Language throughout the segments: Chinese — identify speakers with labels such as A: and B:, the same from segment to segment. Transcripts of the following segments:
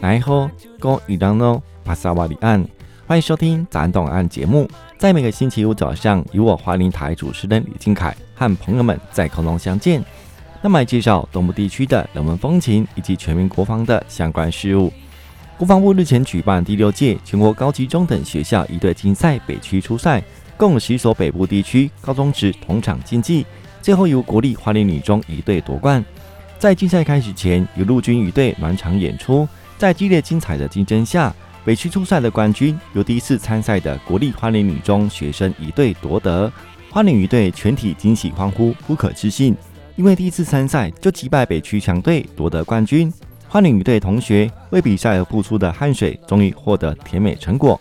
A: 然后，各位当喏，帕萨瓦里安，欢迎收听《早安东岸》节目。在每个星期五早上，与我华林台主持人李金凯和朋友们在空中相见。那么介绍东部地区的人文风情以及全民国防的相关事务。国防部日前举办第六届全国高级中等学校一队竞赛北区初赛，共有十所北部地区高中职同场竞技，最后由国立花莲女中一队夺冠。在竞赛开始前，由陆军一队暖场演出，在激烈精彩的竞争下，北区初赛的冠军由第一次参赛的国立花莲女中学生一队夺得，花莲一队全体惊喜欢呼，不可置信，因为第一次参赛就击败北区强队夺得冠军。花莲女队同学为比赛而付出的汗水，终于获得甜美成果。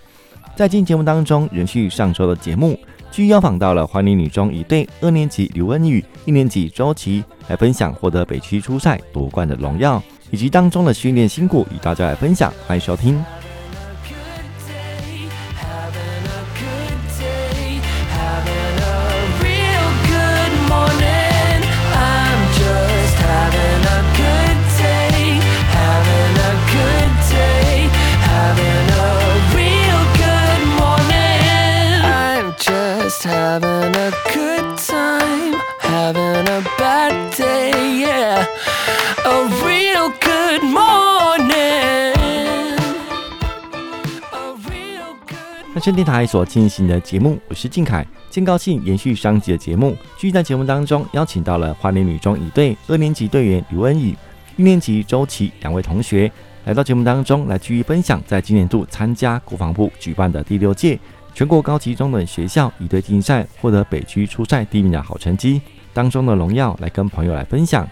A: 在今节目当中，延续上周的节目，据邀访到了华林女中一队二年级刘恩宇、一年级周琦来分享获得北区初赛夺冠的荣耀，以及当中的训练辛苦，与大家来分享。欢迎收听。汉声电台所进行的节目，我是靖凯。今高兴延续上集的节目，继续在节目当中邀请到了花莲女中仪队二年级队员刘恩宇、一年级周琦两位同学来到节目当中来继续分享，在今年度参加国防部举办的第六届全国高级中等学校仪队竞赛，获得北区初赛第一名的好成绩当中的荣耀，来跟朋友来分享。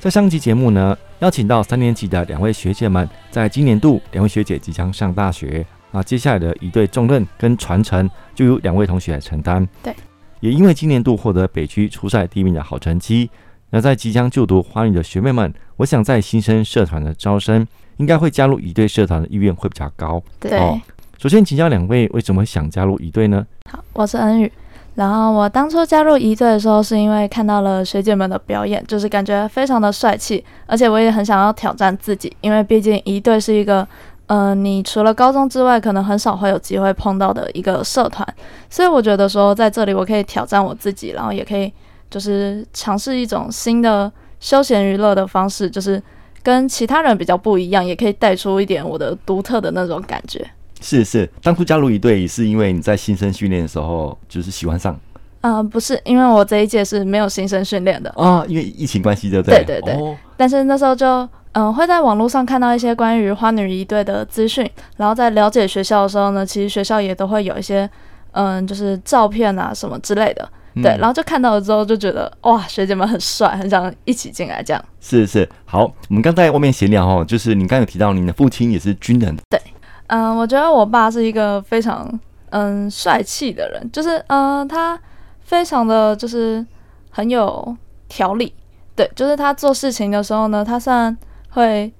A: 在上集节目呢，邀请到三年级的两位学姐们，在今年度两位学姐即将上大学。啊，接下来的一队重任跟传承就由两位同学来承担。
B: 对，
A: 也因为今年度获得北区初赛第一名的好成绩，那在即将就读花语的学妹们，我想在新生社团的招生，应该会加入一队社团的意愿会比较高。
B: 对，
A: 哦，首先请教两位，为什么想加入一队呢？
B: 好，我是恩宇，然后我当初加入一队的时候，是因为看到了学姐们的表演，就是感觉非常的帅气，而且我也很想要挑战自己，因为毕竟一队是一个。嗯、呃，你除了高中之外，可能很少会有机会碰到的一个社团，所以我觉得说在这里我可以挑战我自己，然后也可以就是尝试一种新的休闲娱乐的方式，就是跟其他人比较不一样，也可以带出一点我的独特的那种感觉。
A: 是是，当初加入一队是因为你在新生训练的时候就是喜欢上？
B: 嗯、呃，不是，因为我这一届是没有新生训练的
A: 啊，因为疫情关系，对不对？
B: 对对对。
A: 哦、
B: 但是那时候就。嗯，会在网络上看到一些关于花女一队的资讯，然后在了解学校的时候呢，其实学校也都会有一些，嗯，就是照片啊什么之类的，嗯、对，然后就看到了之后就觉得哇，学姐们很帅，很想一起进来这样。
A: 是是，好，我们刚在外面闲聊哦，就是你刚刚有提到你的父亲也是军人，
B: 对，嗯，我觉得我爸是一个非常嗯帅气的人，就是嗯他非常的就是很有条理，对，就是他做事情的时候呢，他算。会，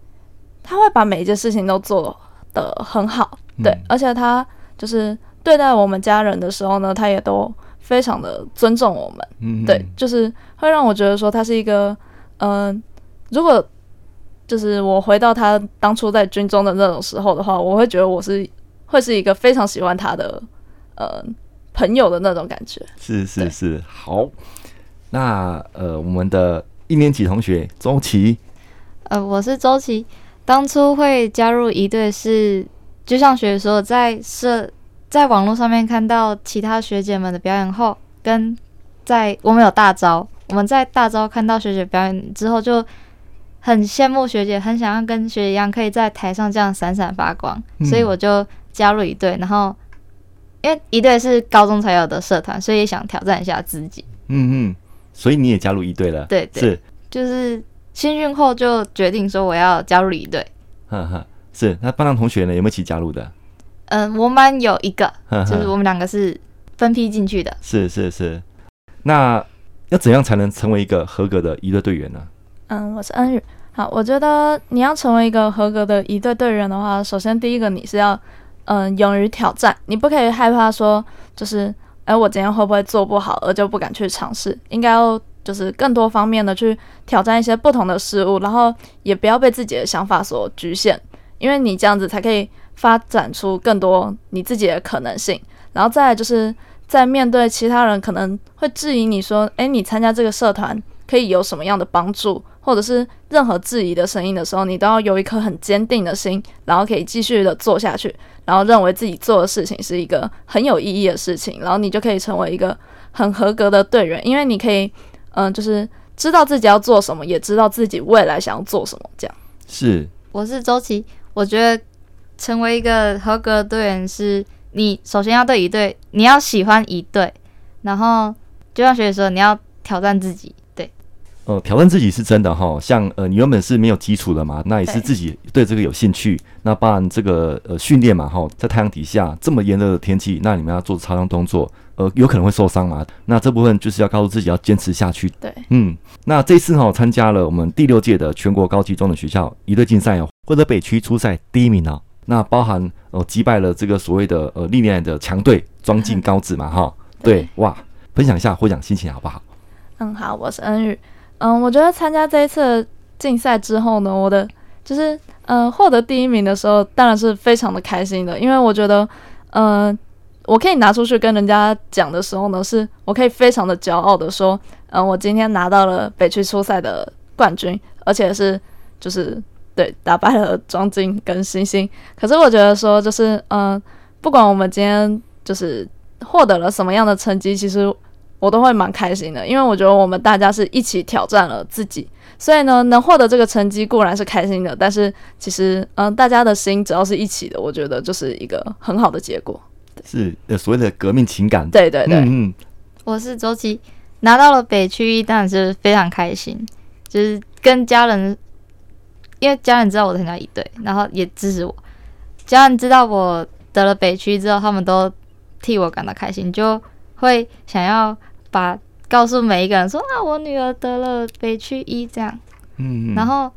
B: 他会把每一件事情都做得很好，对，嗯、而且他就是对待我们家人的时候呢，他也都非常的尊重我们，嗯，对，就是会让我觉得说他是一个，嗯、呃，如果就是我回到他当初在军中的那种时候的话，我会觉得我是会是一个非常喜欢他的，呃，朋友的那种感觉，
A: 是是是，好，那呃，我们的一年级同学周琦。
C: 呃，我是周琦，当初会加入一队是，就像学姐说，在社在网络上面看到其他学姐们的表演后，跟在我们有大招，我们在大招看到学姐表演之后，就很羡慕学姐，很想要跟学姐一样，可以在台上这样闪闪发光，嗯、所以我就加入一队。然后，因为一队是高中才有的社团，所以也想挑战一下自己。
A: 嗯嗯，所以你也加入一队了？
C: 对对，
A: 是
C: 就是。新训后就决定说我要加入仪队，
A: 哈哈，是那班上同学呢有没有一起加入的？
C: 嗯，我们班有一个，呵呵就是我们两个是分批进去的。
A: 是是是，那要怎样才能成为一个合格的一队队员呢？
B: 嗯，我是恩宇。好，我觉得你要成为一个合格的一队队员的话，首先第一个你是要嗯、呃，勇于挑战。你不可以害怕说，就是哎，我今天会不会做不好，而就不敢去尝试。应该要就是更多方面的去挑战一些不同的事物，然后也不要被自己的想法所局限，因为你这样子才可以发展出更多你自己的可能性。然后再来就是在面对其他人可能会质疑你说，哎，你参加这个社团可以有什么样的帮助？或者是任何质疑的声音的时候，你都要有一颗很坚定的心，然后可以继续的做下去，然后认为自己做的事情是一个很有意义的事情，然后你就可以成为一个很合格的队员，因为你可以，嗯、呃，就是知道自己要做什么，也知道自己未来想要做什么。这样
A: 是，
C: 我是周琦，我觉得成为一个合格的队员，是你首先要对一队，你要喜欢一队，然后就像学姐说，你要挑战自己。
A: 呃，挑战自己是真的哈，像呃，你原本是没有基础的嘛，那也是自己对这个有兴趣，那包含这个呃训练嘛哈，在太阳底下这么炎热的天气，那你们要做超量动作，呃，有可能会受伤嘛，那这部分就是要告诉自己要坚持下去。
B: 对，
A: 嗯，那这次哈参加了我们第六届的全国高级中等学校一队竞赛哦，获得北区初赛第一名哦，那包含呃击败了这个所谓的呃历年的强队庄敬高子嘛哈，对，哇，分享一下获奖心情好不好？
B: 嗯，好，我是恩宇。嗯，我觉得参加这一次竞赛之后呢，我的就是嗯获得第一名的时候，当然是非常的开心的，因为我觉得嗯我可以拿出去跟人家讲的时候呢，是我可以非常的骄傲的说，嗯我今天拿到了北区初赛的冠军，而且是就是对打败了庄敬跟星星。可是我觉得说就是嗯不管我们今天就是获得了什么样的成绩，其实。我都会蛮开心的，因为我觉得我们大家是一起挑战了自己，所以呢，能获得这个成绩固然是开心的，但是其实，嗯、呃，大家的心只要是一起的，我觉得就是一个很好的结果。
A: 是呃所谓的革命情感。
B: 对对对，
A: 嗯，
C: 我是周琦，拿到了北区一，当然是非常开心，就是跟家人，因为家人知道我参加一队，然后也支持我，家人知道我得了北区之后，他们都替我感到开心，就会想要。把告诉每一个人说啊，我女儿得了北区一这样，
A: 嗯，
C: 然后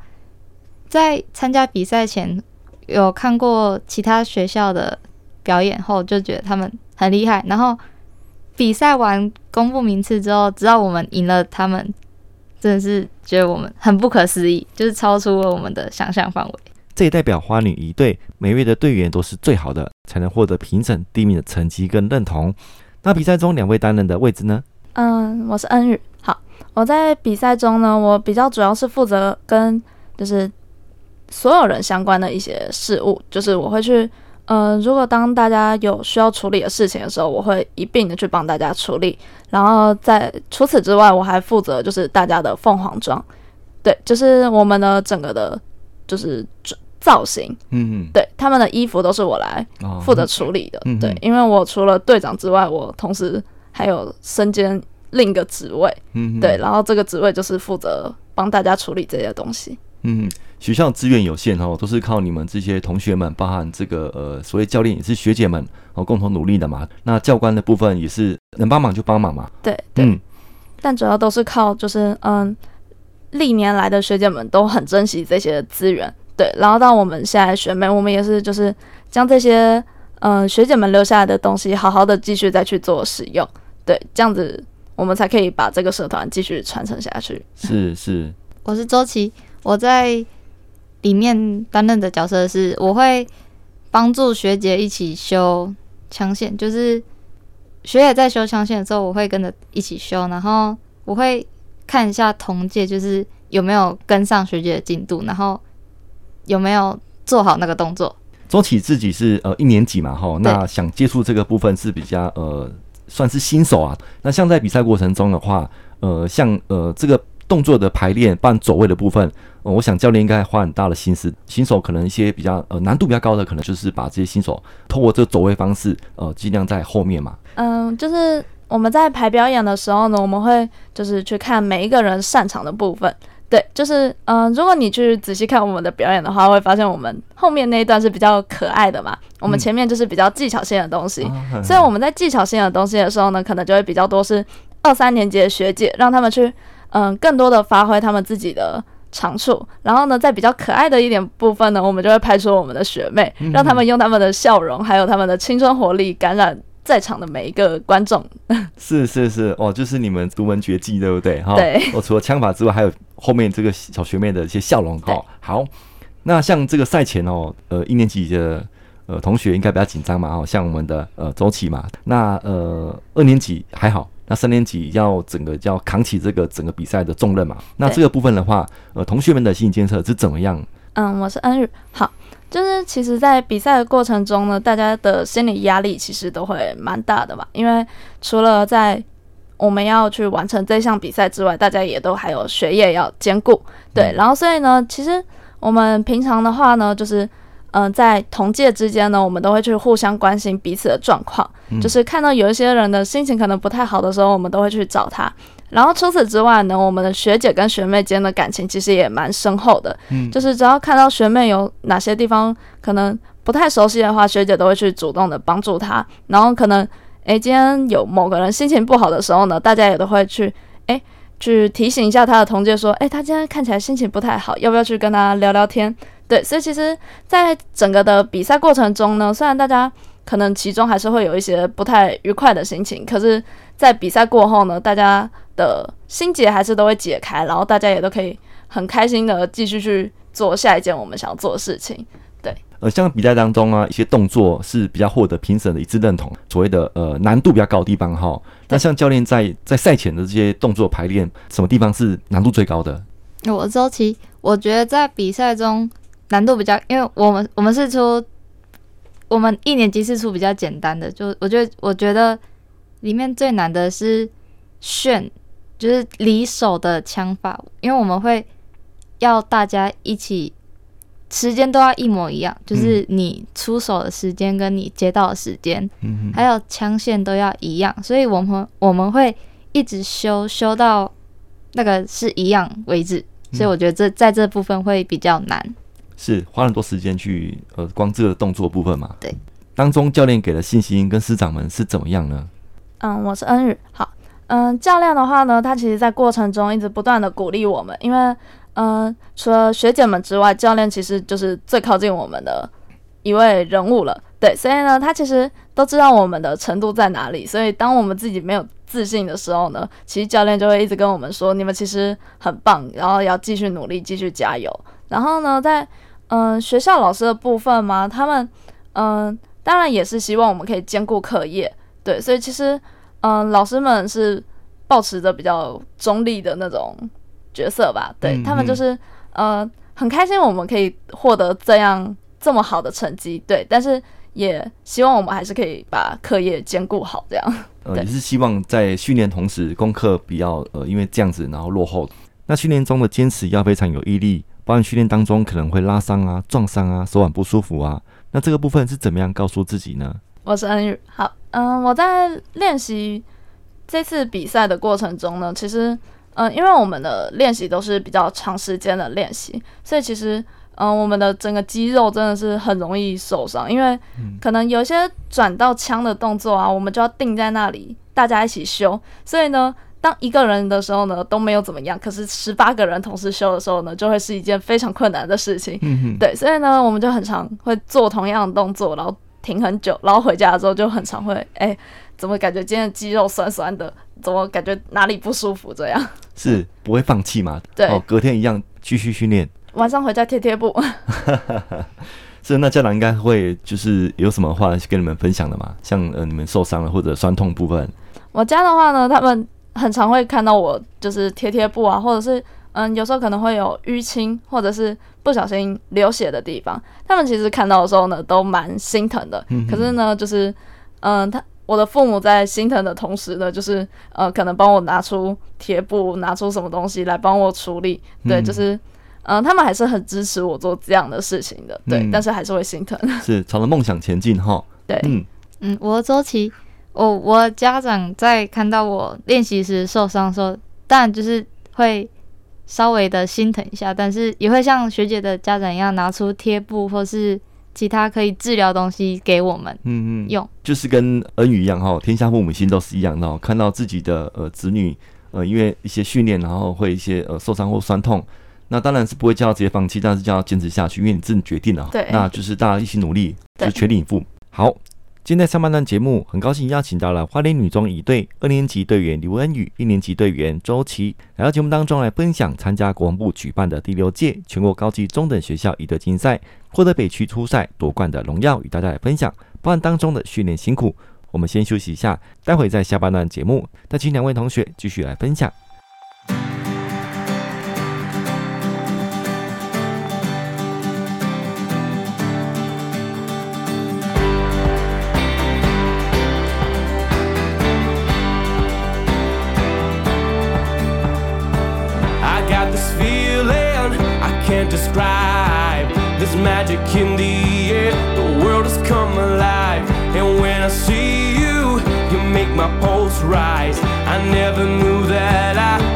C: 在参加比赛前有看过其他学校的表演后，就觉得他们很厉害。然后比赛完公布名次之后，知道我们赢了，他们真的是觉得我们很不可思议，就是超出了我们的想象范围。
A: 这也代表花女一队每位的队员都是最好的，才能获得评审第一名的成绩跟认同。那比赛中两位担任的位置呢？
B: 嗯，我是恩宇。好，我在比赛中呢，我比较主要是负责跟就是所有人相关的一些事务，就是我会去，嗯，如果当大家有需要处理的事情的时候，我会一并的去帮大家处理。然后在除此之外，我还负责就是大家的凤凰装，对，就是我们的整个的，就是造型，
A: 嗯嗯，
B: 对，他们的衣服都是我来负责处理的，
A: 嗯、
B: 对，因为我除了队长之外，我同时。还有身兼另一个职位，
A: 嗯，
B: 对，然后这个职位就是负责帮大家处理这些东西。
A: 嗯，学校资源有限哦，都是靠你们这些同学们，包含这个呃，所谓教练也是学姐们哦，共同努力的嘛。那教官的部分也是能帮忙就帮忙嘛。
B: 对对，
A: 嗯，
B: 但主要都是靠就是嗯，历年来的学姐们都很珍惜这些资源，对，然后到我们现在学妹，我们也是就是将这些嗯学姐们留下来的东西，好好的继续再去做使用。对，这样子我们才可以把这个社团继续传承下去。
A: 是是，
C: 我是周琦，我在里面担任的角色是，我会帮助学姐一起修枪线，就是学姐在修枪线的时候，我会跟着一起修，然后我会看一下同届就是有没有跟上学姐的进度，然后有没有做好那个动作。
A: 周琦自己是呃一年级嘛，哈，那想接触这个部分是比较呃。算是新手啊，那像在比赛过程中的话，呃，像呃这个动作的排练、办走位的部分，呃，我想教练应该花很大的心思。新手可能一些比较呃难度比较高的，可能就是把这些新手通过这个走位方式，呃，尽量在后面嘛。
B: 嗯，就是我们在排表演的时候呢，我们会就是去看每一个人擅长的部分。对，就是嗯、呃，如果你去仔细看我们的表演的话，会发现我们后面那一段是比较可爱的嘛。我们前面就是比较技巧性的东西，嗯、所以我们在技巧性的东西的时候呢，可能就会比较多是二三年级的学姐，让他们去嗯、呃，更多的发挥他们自己的长处，然后呢，在比较可爱的一点部分呢，我们就会派出我们的学妹，嗯、让他们用他们的笑容，还有他们的青春活力，感染在场的每一个观众。
A: 是是是，哦，就是你们独门绝技，对不对？哈，
B: 对。
A: 我、哦、除了枪法之外，还有后面这个小学妹的一些笑容。哈，好。那像这个赛前哦，呃，一年级的呃同学应该比较紧张嘛，哦，像我们的呃周琦嘛，那呃二年级还好。那三年级要整个要扛起这个整个比赛的重任嘛？那这个部分的话，呃，同学们的心理建设是怎么样？
B: 嗯，我是恩宇。好，就是其实，在比赛的过程中呢，大家的心理压力其实都会蛮大的吧。因为除了在我们要去完成这项比赛之外，大家也都还有学业要兼顾。对，然后所以呢，其实我们平常的话呢，就是。嗯、呃，在同届之间呢，我们都会去互相关心彼此的状况，嗯、就是看到有一些人的心情可能不太好的时候，我们都会去找他。然后除此之外呢，我们的学姐跟学妹间的感情其实也蛮深厚的。嗯，就是只要看到学妹有哪些地方可能不太熟悉的话，学姐都会去主动的帮助她。然后可能，诶，今天有某个人心情不好的时候呢，大家也都会去，诶，去提醒一下他的同届说，诶，他今天看起来心情不太好，要不要去跟他聊聊天？对，所以其实，在整个的比赛过程中呢，虽然大家可能其中还是会有一些不太愉快的心情，可是，在比赛过后呢，大家的心结还是都会解开，然后大家也都可以很开心的继续去做下一件我们想要做的事情。对，
A: 呃，像比赛当中啊，一些动作是比较获得评审的一致认同，所谓的呃难度比较高的地方哈。那像教练在在赛前的这些动作排练，什么地方是难度最高的？
C: 我周琦，我觉得在比赛中。难度比较，因为我们我们是出，我们一年级是出比较简单的，就我觉得我觉得里面最难的是炫，就是离手的枪法，因为我们会要大家一起，时间都要一模一样，就是你出手的时间跟你接到的时间，嗯，还有枪线都要一样，所以我们我们会一直修修到那个是一样为止，所以我觉得这在这部分会比较难。
A: 是花很多时间去呃，光这个动作部分嘛。
C: 对，当
A: 中教练给的信心跟师长们是怎么样呢？
B: 嗯，我是恩宇。好，嗯，教练的话呢，他其实在过程中一直不断的鼓励我们，因为嗯，除了学姐们之外，教练其实就是最靠近我们的一位人物了。对，所以呢，他其实都知道我们的程度在哪里。所以当我们自己没有自信的时候呢，其实教练就会一直跟我们说：“你们其实很棒，然后要继续努力，继续加油。”然后呢，在嗯，学校老师的部分嘛，他们嗯，当然也是希望我们可以兼顾课业，对，所以其实嗯，老师们是保持着比较中立的那种角色吧，对，他们就是呃很开心我们可以获得这样这么好的成绩，对，但是也希望我们还是可以把课业兼顾好，这样。
A: 呃，也是希望在训练同时功课比较呃，因为这样子然后落后，那训练中的坚持要非常有毅力。包含训练当中可能会拉伤啊、撞伤啊、手腕不舒服啊，那这个部分是怎么样告诉自己呢？
B: 我是恩宇，好，嗯，我在练习这次比赛的过程中呢，其实，嗯，因为我们的练习都是比较长时间的练习，所以其实，嗯，我们的整个肌肉真的是很容易受伤，因为可能有些转到枪的动作啊，我们就要定在那里，大家一起修，所以呢。当一个人的时候呢，都没有怎么样，可是十八个人同时修的时候呢，就会是一件非常困难的事情。对，所以呢，我们就很常会做同样的动作，然后停很久，然后回家的时候就很常会，哎、欸，怎么感觉今天的肌肉酸酸的？怎么感觉哪里不舒服？这样
A: 是不会放弃嘛？
B: 对，
A: 哦，隔天一样继续训练，
B: 晚上回家贴贴布。
A: 是，那家长应该会就是有什么话跟你们分享的嘛？像呃，你们受伤了或者酸痛部分，
B: 我家的话呢，他们。很常会看到我就是贴贴布啊，或者是嗯，有时候可能会有淤青，或者是不小心流血的地方。他们其实看到的时候呢，都蛮心疼的。嗯、可是呢，就是嗯，他我的父母在心疼的同时呢，就是呃，可能帮我拿出贴布，拿出什么东西来帮我处理。对，嗯、就是嗯，他们还是很支持我做这样的事情的。对，嗯、但是还是会心疼。
A: 是朝着梦想前进哈。
B: 对，嗯
C: 嗯，我的周琦。我我家长在看到我练习时受伤的时候，当然就是会稍微的心疼一下，但是也会像学姐的家长一样拿出贴布或是其他可以治疗东西给我们，嗯嗯，用
A: 就是跟恩宇一样哈，天下父母心都是一样的，看到自己的呃子女呃因为一些训练然后会一些呃受伤或酸痛，
D: 那当然是不会叫他直接放弃，但是叫他坚持下去，因为你自己决定了。
B: 对，
D: 那就是大家一起努力，就全力以赴。好，今天在上半段节目，很高兴邀请到了花莲女中一队二年级队员刘恩宇、一年级队员周琦来到节目当中来分享参加国防部举办的第六届全国高级中等学校一队竞赛，获得北区初赛夺冠的荣耀，与大家来分享，包含当中的训练辛苦。我们先休息一下，待会在下半段节目再请两位同学继续来分享。describe this magic in the air. The world has come alive, and when I see you, you make my pulse rise. I never knew that I.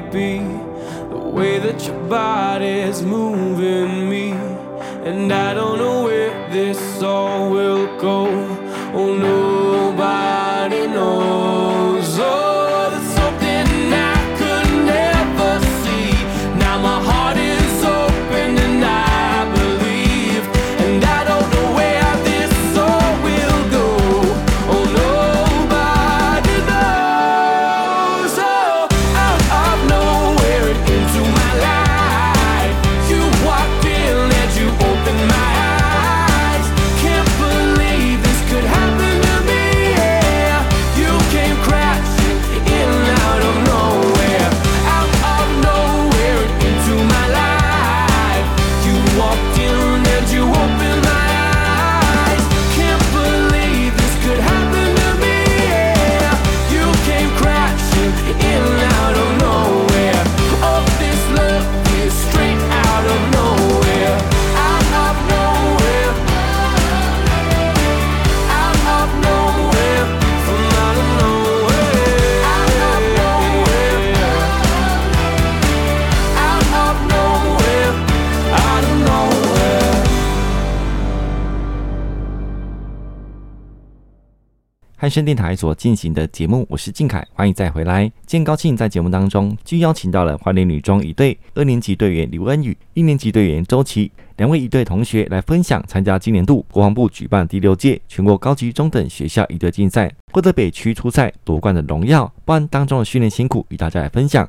D: be
A: 汉声电
D: 台所进行的节目，我是靖凯，欢迎再回来。今天高兴在节目当中，就邀请到了花莲女中一队二年级队员刘恩宇、一年级队员周琦两位一队同学来分享参加今年度国防部举办第六届全国高级中等学校一队竞赛，获得北区初赛夺冠的荣耀，包含当中的训练辛苦与大家来分享。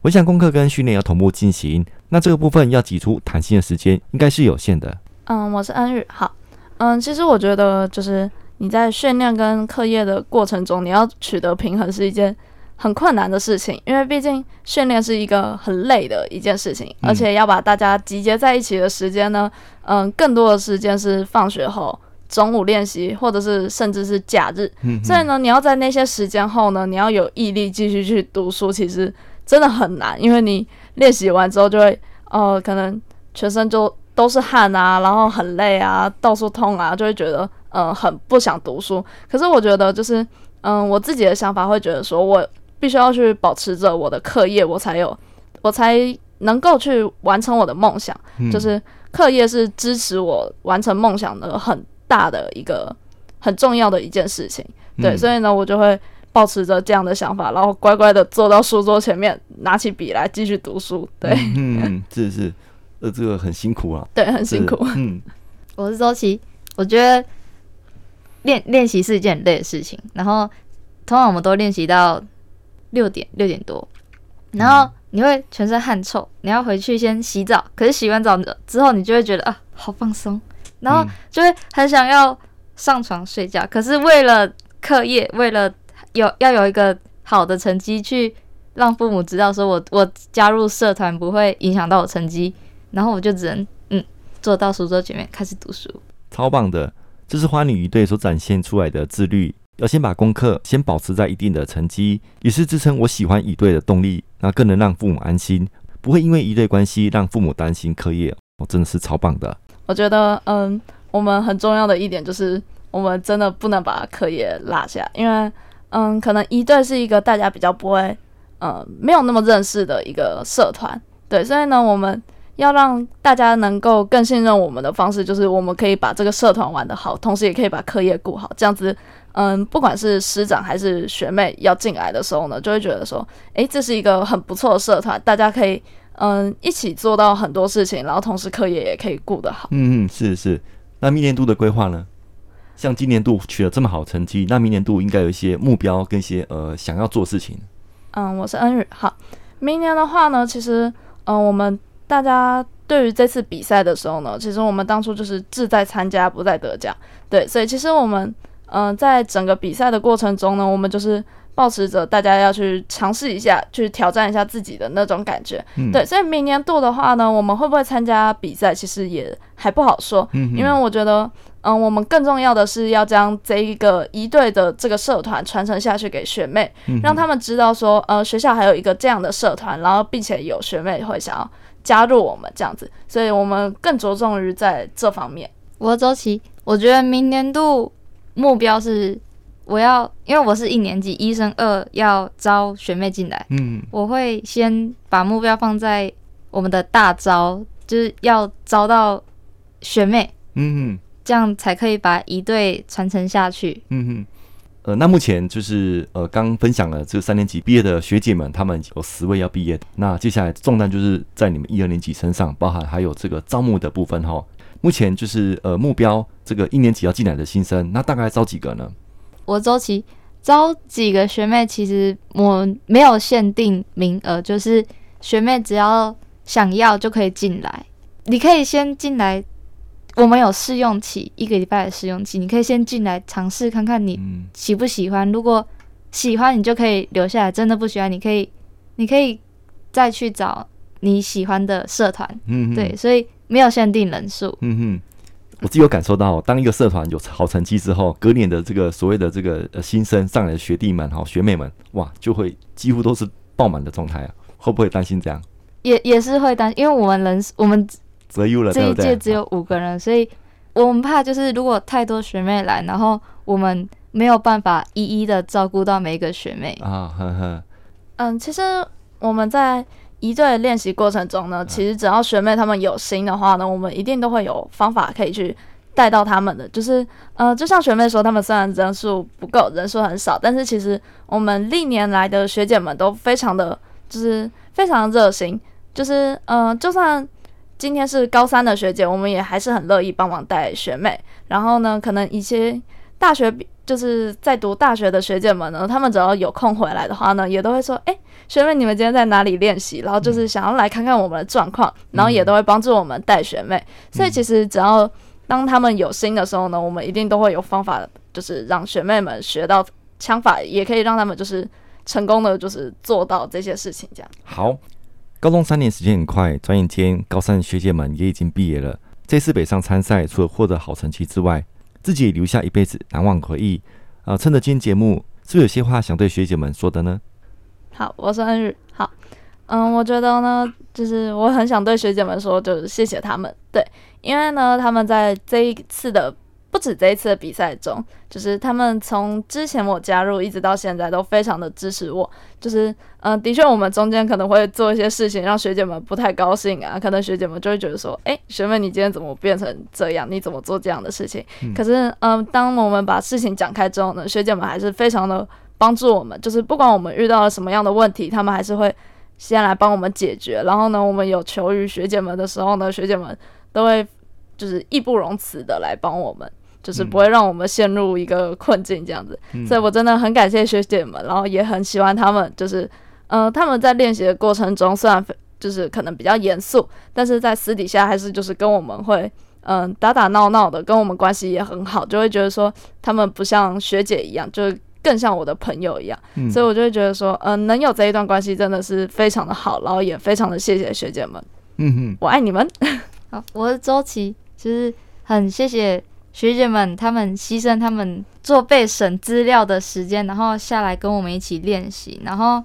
D: 我想功课跟训练要同步进行，那这个部分要挤出弹性的时间，应该是有限的。
B: 嗯，我是恩宇，好，嗯，其实我觉得就是。你在训练跟课业的过程中，你要取得平衡是一件很困难的事情，因为毕竟训练是一个很累的一件事情，而且要把大家集结在一起的时间呢，嗯，更多的时间是放学后、中午练习，或者是甚至是假日，所以呢，你要在那些时间后呢，你要有毅力继续去读书，其实真的很难，因为你练习完之后就会，呃，可能全身就都是汗啊，然后很累啊，到处痛啊，就会觉得，嗯、呃，很不想读书。可是我觉得，就是，嗯、呃，我自己的想法会觉得说，我必须要去保持着我的课业，我才有，我才能够去完成我的梦想。嗯、就是课业是支持我完成梦想的很大的一个很重要的一件事情。对，嗯、所以呢，我就会。保持着这样的想法，然后乖乖的坐到书桌前面，拿起笔来继续读书。对，
A: 嗯，嗯，是是，呃，这个很辛苦啊。
B: 对，很辛苦。
C: 嗯，我是周琦，我觉得练练习是一件很累的事情。然后，通常我们都练习到六点六点多，然后你会全身汗臭，你要回去先洗澡。可是洗完澡之后，你就会觉得啊，好放松，然后就会很想要上床睡觉。可是为了课业，为了有要有一个好的成绩，去让父母知道，说我我加入社团不会影响到我成绩，然后我就只能嗯坐到书桌前面开始读书。
A: 超棒的，这是花女一队所展现出来的自律，要先把功课先保持在一定的成绩，也是支撑我喜欢一队的动力，那更能让父母安心，不会因为一队关系让父母担心课业。我真的是超棒的。
B: 我觉得嗯，我们很重要的一点就是，我们真的不能把课业落下，因为。嗯，可能一队是一个大家比较不会，呃，没有那么认识的一个社团，对，所以呢，我们要让大家能够更信任我们的方式，就是我们可以把这个社团玩得好，同时也可以把课业顾好，这样子，嗯，不管是师长还是学妹要进来的时候呢，就会觉得说，诶，这是一个很不错的社团，大家可以，嗯，一起做到很多事情，然后同时课业也可以顾得好。
A: 嗯嗯，是是，那明年度的规划呢？像今年度取了这么好成绩，那明年度应该有一些目标跟一些呃想要做事情。
B: 嗯，我是恩宇。好，明年的话呢，其实嗯，我们大家对于这次比赛的时候呢，其实我们当初就是志在参加，不在得奖。对，所以其实我们嗯，在整个比赛的过程中呢，我们就是抱持着大家要去尝试一下，去挑战一下自己的那种感觉。嗯，对，所以明年度的话呢，我们会不会参加比赛，其实也还不好说。嗯，因为我觉得。嗯，我们更重要的是要将这一个一队的这个社团传承下去给学妹，嗯、让他们知道说，呃，学校还有一个这样的社团，然后并且有学妹会想要加入我们这样子，所以我们更着重于在这方面。
C: 我周琦，我觉得明年度目标是我要，因为我是一年级一升二要招学妹进来，嗯，我会先把目标放在我们的大招，就是要招到学妹，嗯哼。这样才可以把一队传承下去。嗯
A: 哼，呃，那目前就是呃，刚分享了这三年级毕业的学姐们，他们有十位要毕业。那接下来重担就是在你们一二年级身上，包含还有这个招募的部分哈。目前就是呃，目标这个一年级要进来的新生，那大概招几个呢？
C: 我周琦招几个学妹，其实我没有限定名额，就是学妹只要想要就可以进来，你可以先进来。我们有试用期，一个礼拜的试用期，你可以先进来尝试看看你喜不喜欢。如果喜欢，你就可以留下来；真的不喜欢，你可以，你可以再去找你喜欢的社团。嗯，对，所以没有限定人数。
A: 嗯哼，我自己有感受到，当一个社团有好成绩之后，隔年的这个所谓的这个呃新生上来的学弟们、哈学妹们，哇，就会几乎都是爆满的状态啊！会不会担心这样？
C: 也也是会担心，因为我们人我们。这一届只有五个人，所以我们怕就是如果太多学妹来，然后我们没有办法一一的照顾到每一个学妹啊。呵呵。
B: 嗯，其实我们在一队练习过程中呢，其实只要学妹她们有心的话呢，我们一定都会有方法可以去带到她们的。就是呃，就像学妹说，她们虽然人数不够，人数很少，但是其实我们历年来的学姐们都非常的，就是非常热心，就是呃，就算。今天是高三的学姐，我们也还是很乐意帮忙带学妹。然后呢，可能一些大学就是在读大学的学姐们呢，他们只要有空回来的话呢，也都会说：“哎，学妹，你们今天在哪里练习？”然后就是想要来看看我们的状况，然后也都会帮助我们带学妹。所以其实只要当他们有心的时候呢，我们一定都会有方法，就是让学妹们学到枪法，也可以让他们就是成功的，就是做到这些事情。这样
A: 好。高中三年时间很快，转眼间高三学姐们也已经毕业了。这次北上参赛，除了获得好成绩之外，自己也留下一辈子难忘回忆。啊、呃，趁着今天节目，是不是有些话想对学姐们说的呢？
B: 好，我是恩日。好，嗯，我觉得呢，就是我很想对学姐们说，就是谢谢他们。对，因为呢，他们在这一次的。不止这一次的比赛中，就是他们从之前我加入一直到现在都非常的支持我。就是，嗯、呃，的确我们中间可能会做一些事情让学姐们不太高兴啊，可能学姐们就会觉得说，哎，学妹你今天怎么变成这样？你怎么做这样的事情？嗯、可是，嗯、呃，当我们把事情讲开之后呢，学姐们还是非常的帮助我们。就是不管我们遇到了什么样的问题，他们还是会先来帮我们解决。然后呢，我们有求于学姐们的时候呢，学姐们都会就是义不容辞的来帮我们。就是不会让我们陷入一个困境这样子，嗯、所以我真的很感谢学姐们，然后也很喜欢他们。就是，呃，他们在练习的过程中，虽然就是可能比较严肃，但是在私底下还是就是跟我们会，嗯、呃，打打闹闹的，跟我们关系也很好，就会觉得说他们不像学姐一样，就是更像我的朋友一样。嗯、所以我就会觉得说，嗯、呃，能有这一段关系真的是非常的好，然后也非常的谢谢学姐们。嗯哼，我爱你们。
C: 好，我是周琦，就是很谢谢。学姐们，他们牺牲他们做备审资料的时间，然后下来跟我们一起练习，然后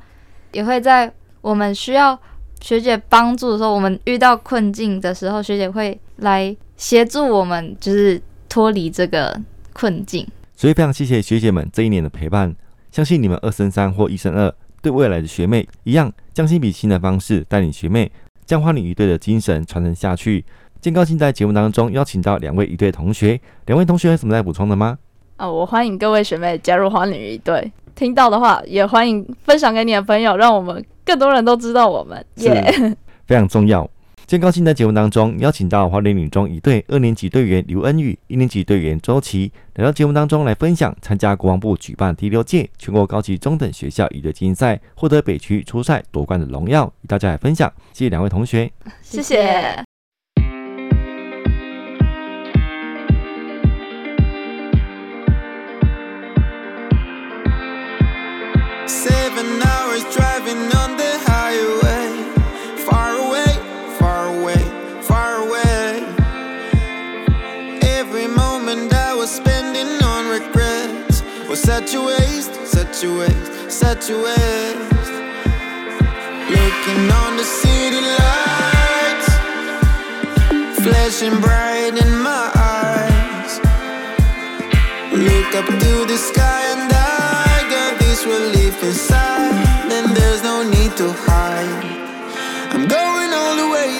C: 也会在我们需要学姐帮助的时候，我们遇到困境的时候，学姐会来协助我们，就是脱离这个困境。
A: 所以非常谢谢学姐们这一年的陪伴，相信你们二升三或一升二，对未来的学妹一样，将心比心的方式带领学妹，将花女一队的精神传承下去。今天高兴在节目当中邀请到两位一队同学，两位同学有什么要补充的吗？
B: 啊、哦，我欢迎各位学妹加入花女一队，听到的话也欢迎分享给你的朋友，让我们更多人都知道我们，耶、yeah，
A: 非常重要。今天高兴在节目当中邀请到花莲女中一队二年级队员刘恩宇、一年级队员周琦来到节目当中来分享参加国防部举办第六届全国高级中等学校一队竞赛，获得北区初赛夺冠的荣耀，与大家来分享。谢谢两位同学，
B: 谢谢。
E: Seven hours driving on the highway. Far away, far away, far away. Every moment I was spending on regrets was such a waste, such a waste, such a waste. Looking on the city lights, flashing bright in my eyes. Look up to the sky deep inside, then there's no need to hide. I'm going all the way.